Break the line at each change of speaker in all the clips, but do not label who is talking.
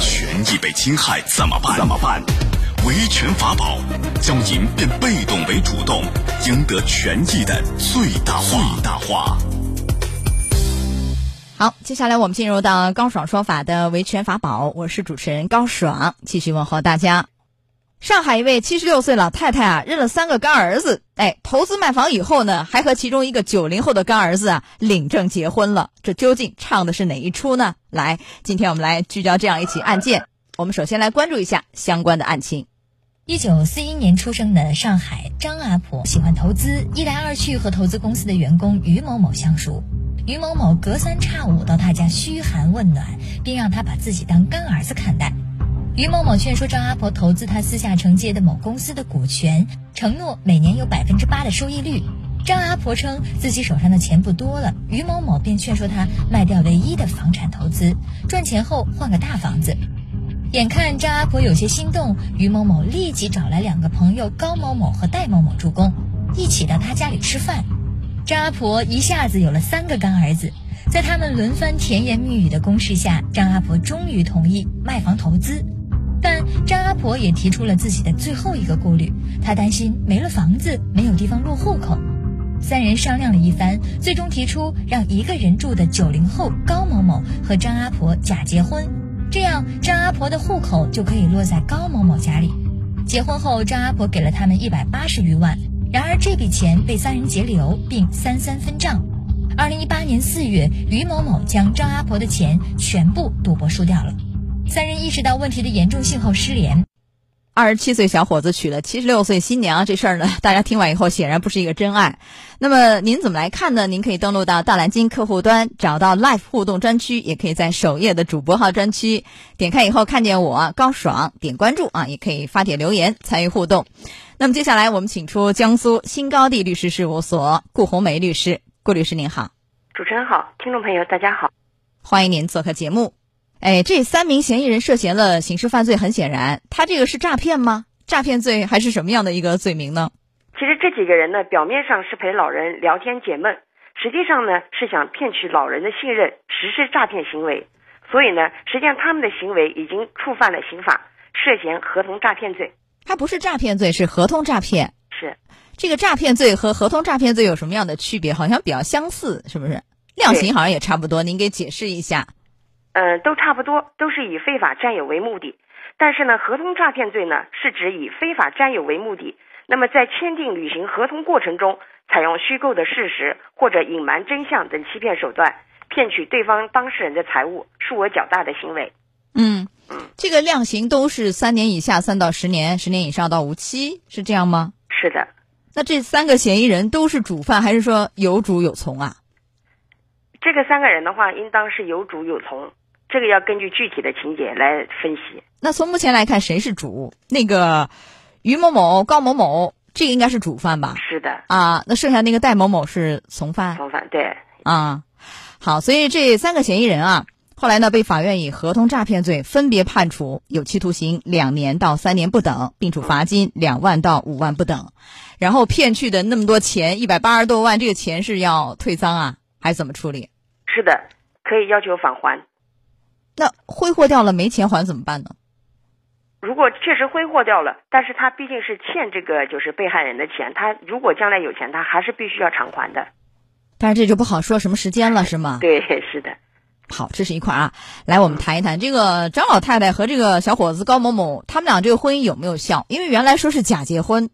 权益被侵害怎么办？怎么办？维权法宝，将您变被动为主动，赢得权益的最大化。最大化。
好，接下来我们进入到高爽说法的维权法宝，我是主持人高爽，继续问候大家。上海一位七十六岁老太太啊，认了三个干儿子，哎，投资卖房以后呢，还和其中一个九零后的干儿子啊领证结婚了。这究竟唱的是哪一出呢？来，今天我们来聚焦这样一起案件。我们首先来关注一下相关的案情。
一九四一年出生的上海张阿婆喜欢投资，一来二去和投资公司的员工于某某相熟。于某某隔三差五到他家嘘寒问暖，并让他把自己当干儿子看待。于某某劝说张阿婆投资他私下承接的某公司的股权，承诺每年有百分之八的收益率。张阿婆称自己手上的钱不多了，于某某便劝说他卖掉唯一的房产投资，赚钱后换个大房子。眼看张阿婆有些心动，于某某立即找来两个朋友高某某和戴某某助攻，一起到他家里吃饭。张阿婆一下子有了三个干儿子。在他们轮番甜言蜜语的攻势下，张阿婆终于同意卖房投资。但张阿婆也提出了自己的最后一个顾虑，她担心没了房子没有地方落户口。三人商量了一番，最终提出让一个人住的九零后高某某和张阿婆假结婚，这样张阿婆的户口就可以落在高某某家里。结婚后，张阿婆给了他们一百八十余万，然而这笔钱被三人截留并三三分账。二零一八年四月，于某某将张阿婆的钱全部赌博输掉了。三人意识到问题的严重性后失联。
二十七岁小伙子娶了七十六岁新娘，这事儿呢，大家听完以后显然不是一个真爱。那么您怎么来看呢？您可以登录到大蓝鲸客户端，找到 Live 互动专区，也可以在首页的主播号专区点开以后看见我高爽，点关注啊，也可以发帖留言参与互动。那么接下来我们请出江苏新高地律师事务所顾红梅律师，顾律师您好，
主持人好，听众朋友大家好，
欢迎您做客节目。哎，这三名嫌疑人涉嫌了刑事犯罪，很显然，他这个是诈骗吗？诈骗罪还是什么样的一个罪名呢？
其实这几个人呢，表面上是陪老人聊天解闷，实际上呢是想骗取老人的信任，实施诈骗行为。所以呢，实际上他们的行为已经触犯了刑法，涉嫌合同诈骗罪。
他不是诈骗罪，是合同诈骗。
是
这个诈骗罪和合同诈骗罪有什么样的区别？好像比较相似，是不是？量刑好像也差不多，您给解释一下。
嗯，都差不多，都是以非法占有为目的。但是呢，合同诈骗罪呢，是指以非法占有为目的，那么在签订履行合同过程中，采用虚构的事实或者隐瞒真相等欺骗手段，骗取对方当事人的财物，数额较大的行为。
嗯嗯，这个量刑都是三年以下三到十年，十年以上到无期，是这样吗？
是的。
那这三个嫌疑人都是主犯，还是说有主有从啊？
这个三个人的话，应当是有主有从。这个要根据具体的情节来分析。
那从目前来看，谁是主？那个于某某、高某某，这个应该是主犯吧？
是的。
啊，那剩下那个戴某某是从犯。
从犯对。
啊，好，所以这三个嫌疑人啊，后来呢被法院以合同诈骗罪分别判处有期徒刑两年到三年不等，并处罚金两万到五万不等。然后骗去的那么多钱，一百八十多万，这个钱是要退赃啊，还是怎么处理？
是的，可以要求返还。
那挥霍掉了没钱还怎么办呢？
如果确实挥霍掉了，但是他毕竟是欠这个就是被害人的钱，他如果将来有钱，他还是必须要偿还的。
但是这就不好说什么时间了，是吗？
对，是的。
好，这是一块啊。来，我们谈一谈这个张老太太和这个小伙子高某某，他们俩这个婚姻有没有效？因为原来说是假结婚。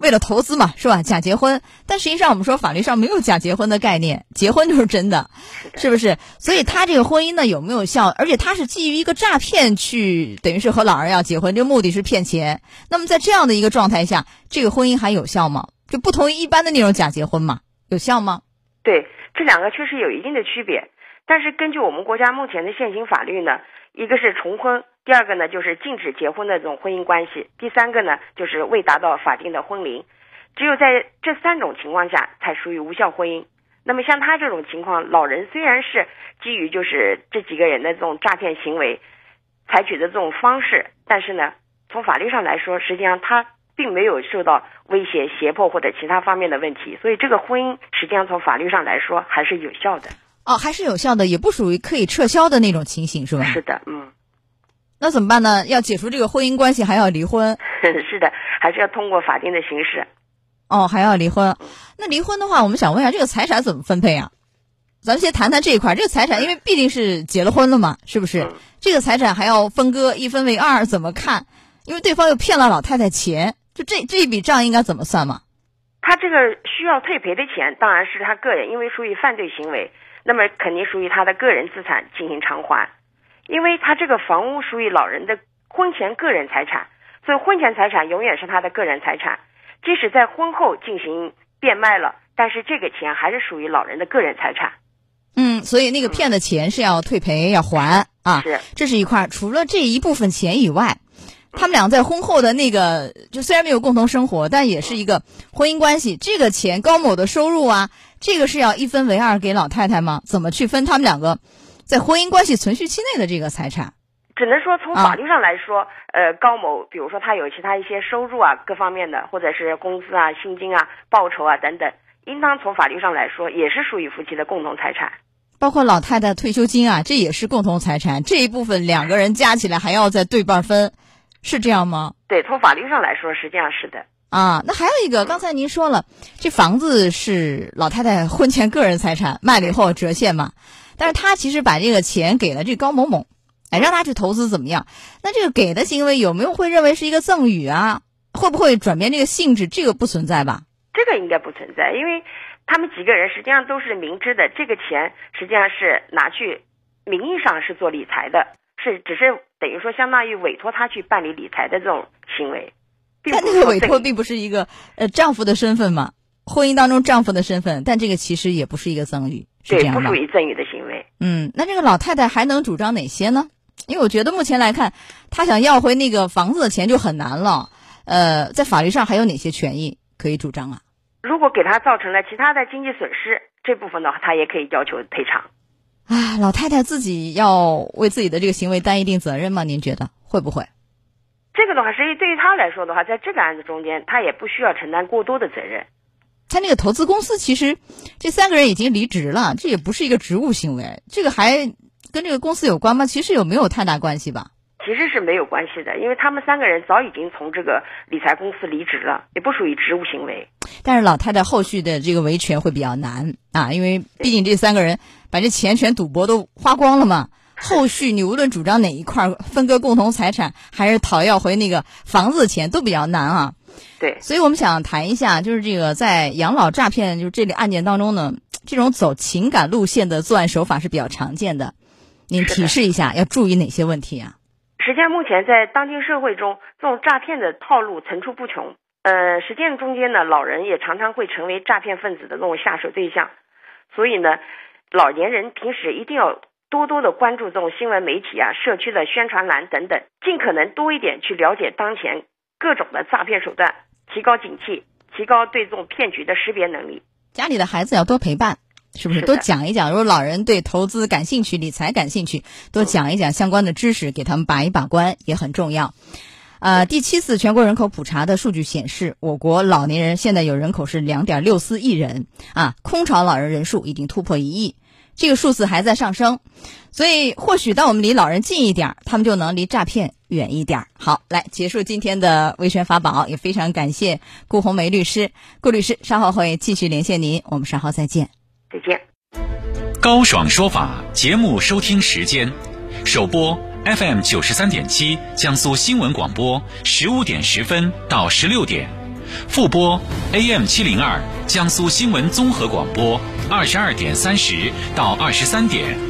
为了投资嘛，是吧？假结婚，但实际上我们说法律上没有假结婚的概念，结婚就是真的，是不是？所以他这个婚姻呢有没有效？而且他是基于一个诈骗去，等于是和老人要结婚，这个目的是骗钱。那么在这样的一个状态下，这个婚姻还有效吗？就不同于一般的那种假结婚嘛，有效吗？
对，这两个确实有一定的区别，但是根据我们国家目前的现行法律呢，一个是重婚。第二个呢，就是禁止结婚的这种婚姻关系；第三个呢，就是未达到法定的婚龄。只有在这三种情况下，才属于无效婚姻。那么像他这种情况，老人虽然是基于就是这几个人的这种诈骗行为采取的这种方式，但是呢，从法律上来说，实际上他并没有受到威胁、胁迫或者其他方面的问题，所以这个婚姻实际上从法律上来说还是有效的。
哦，还是有效的，也不属于可以撤销的那种情形，是吧？
是的，嗯。
那怎么办呢？要解除这个婚姻关系，还要离婚？
是的，还是要通过法定的形式。
哦，还要离婚？那离婚的话，我们想问一下，这个财产怎么分配啊？咱们先谈谈这一块，这个财产，因为毕竟是结了婚了嘛，是不是？这个财产还要分割，一分为二，怎么看？因为对方又骗了老太太钱，就这这一笔账应该怎么算嘛？
他这个需要退赔的钱，当然是他个人，因为属于犯罪行为，那么肯定属于他的个人资产进行偿还。因为他这个房屋属于老人的婚前个人财产，所以婚前财产永远是他的个人财产。即使在婚后进行变卖了，但是这个钱还是属于老人的个人财产。
嗯，所以那个骗的钱是要退赔要还啊。
是，
这是一块。除了这一部分钱以外，他们俩在婚后的那个，就虽然没有共同生活，但也是一个婚姻关系。这个钱高某的收入啊，这个是要一分为二给老太太吗？怎么去分他们两个在婚姻关系存续期内的这个财产？
只能说从法律上来说，呃，高某，比如说他有其他一些收入啊，各方面的，或者是工资啊、薪金啊、报酬啊等等，应当从法律上来说也是属于夫妻的共同财产。
包括老太太退休金啊，这也是共同财产，这一部分两个人加起来还要再对半分，是这样吗？
对，从法律上来说，实际上是的。
啊，那还有一个，刚才您说了，这房子是老太太婚前个人财产，卖了以后折现嘛，但是他其实把这个钱给了这高某某。哎，让他去投资怎么样？那这个给的行为有没有会认为是一个赠与啊？会不会转变这个性质？这个不存在吧？
这个应该不存在，因为他们几个人实际上都是明知的，这个钱实际上是拿去名义上是做理财的，是只是等于说相当于委托他去办理理财的这种行为。
但那个委托并不是一个呃丈夫的身份嘛？婚姻当中丈夫的身份，但这个其实也不是一个赠与，是这样
吗？不属于赠与的行为。
嗯，那这个老太太还能主张哪些呢？因为我觉得目前来看，她想要回那个房子的钱就很难了。呃，在法律上还有哪些权益可以主张啊？
如果给她造成了其他的经济损失，这部分的话，他也可以要求赔偿。
啊，老太太自己要为自己的这个行为担一定责任吗？您觉得会不会？
这个的话，实际对于她来说的话，在这个案子中间，她也不需要承担过多的责任。
他那个投资公司，其实这三个人已经离职了，这也不是一个职务行为，这个还。跟这个公司有关吗？其实有没有太大关系吧？
其实是没有关系的，因为他们三个人早已经从这个理财公司离职了，也不属于职务行为。
但是老太太后续的这个维权会比较难啊，因为毕竟这三个人把这钱全赌博都花光了嘛。后续你无论主张哪一块分割共同财产，还是讨要回那个房子的钱，都比较难啊。
对，
所以我们想谈一下，就是这个在养老诈骗就是这类案件当中呢，这种走情感路线的作案手法是比较常见的。您提示一下，要注意哪些问题啊？
实际上，目前在当今社会中，这种诈骗的套路层出不穷。呃，实践中间呢，老人也常常会成为诈骗分子的那种下手对象。所以呢，老年人平时一定要多多的关注这种新闻媒体啊、社区的宣传栏等等，尽可能多一点去了解当前各种的诈骗手段，提高警惕，提高对这种骗局的识别能力。
家里的孩子要多陪伴。是不是多讲一讲？如果老人对投资感兴趣、理财感兴趣，多讲一讲相关的知识，给他们把一把关也很重要。呃，第七次全国人口普查的数据显示，我国老年人现在有人口是两点六四亿人啊，空巢老人人数已经突破一亿，这个数字还在上升。所以，或许当我们离老人近一点，他们就能离诈骗远一点儿。好，来结束今天的维权法宝，也非常感谢顾红梅律师、顾律师，稍后会继续连线您，我们稍后再见。
再见。
高爽说法节目收听时间：首播 FM 九十三点七，江苏新闻广播十五点十分到十六点；复播 AM 七零二，江苏新闻综合广播二十二点三十到二十三点。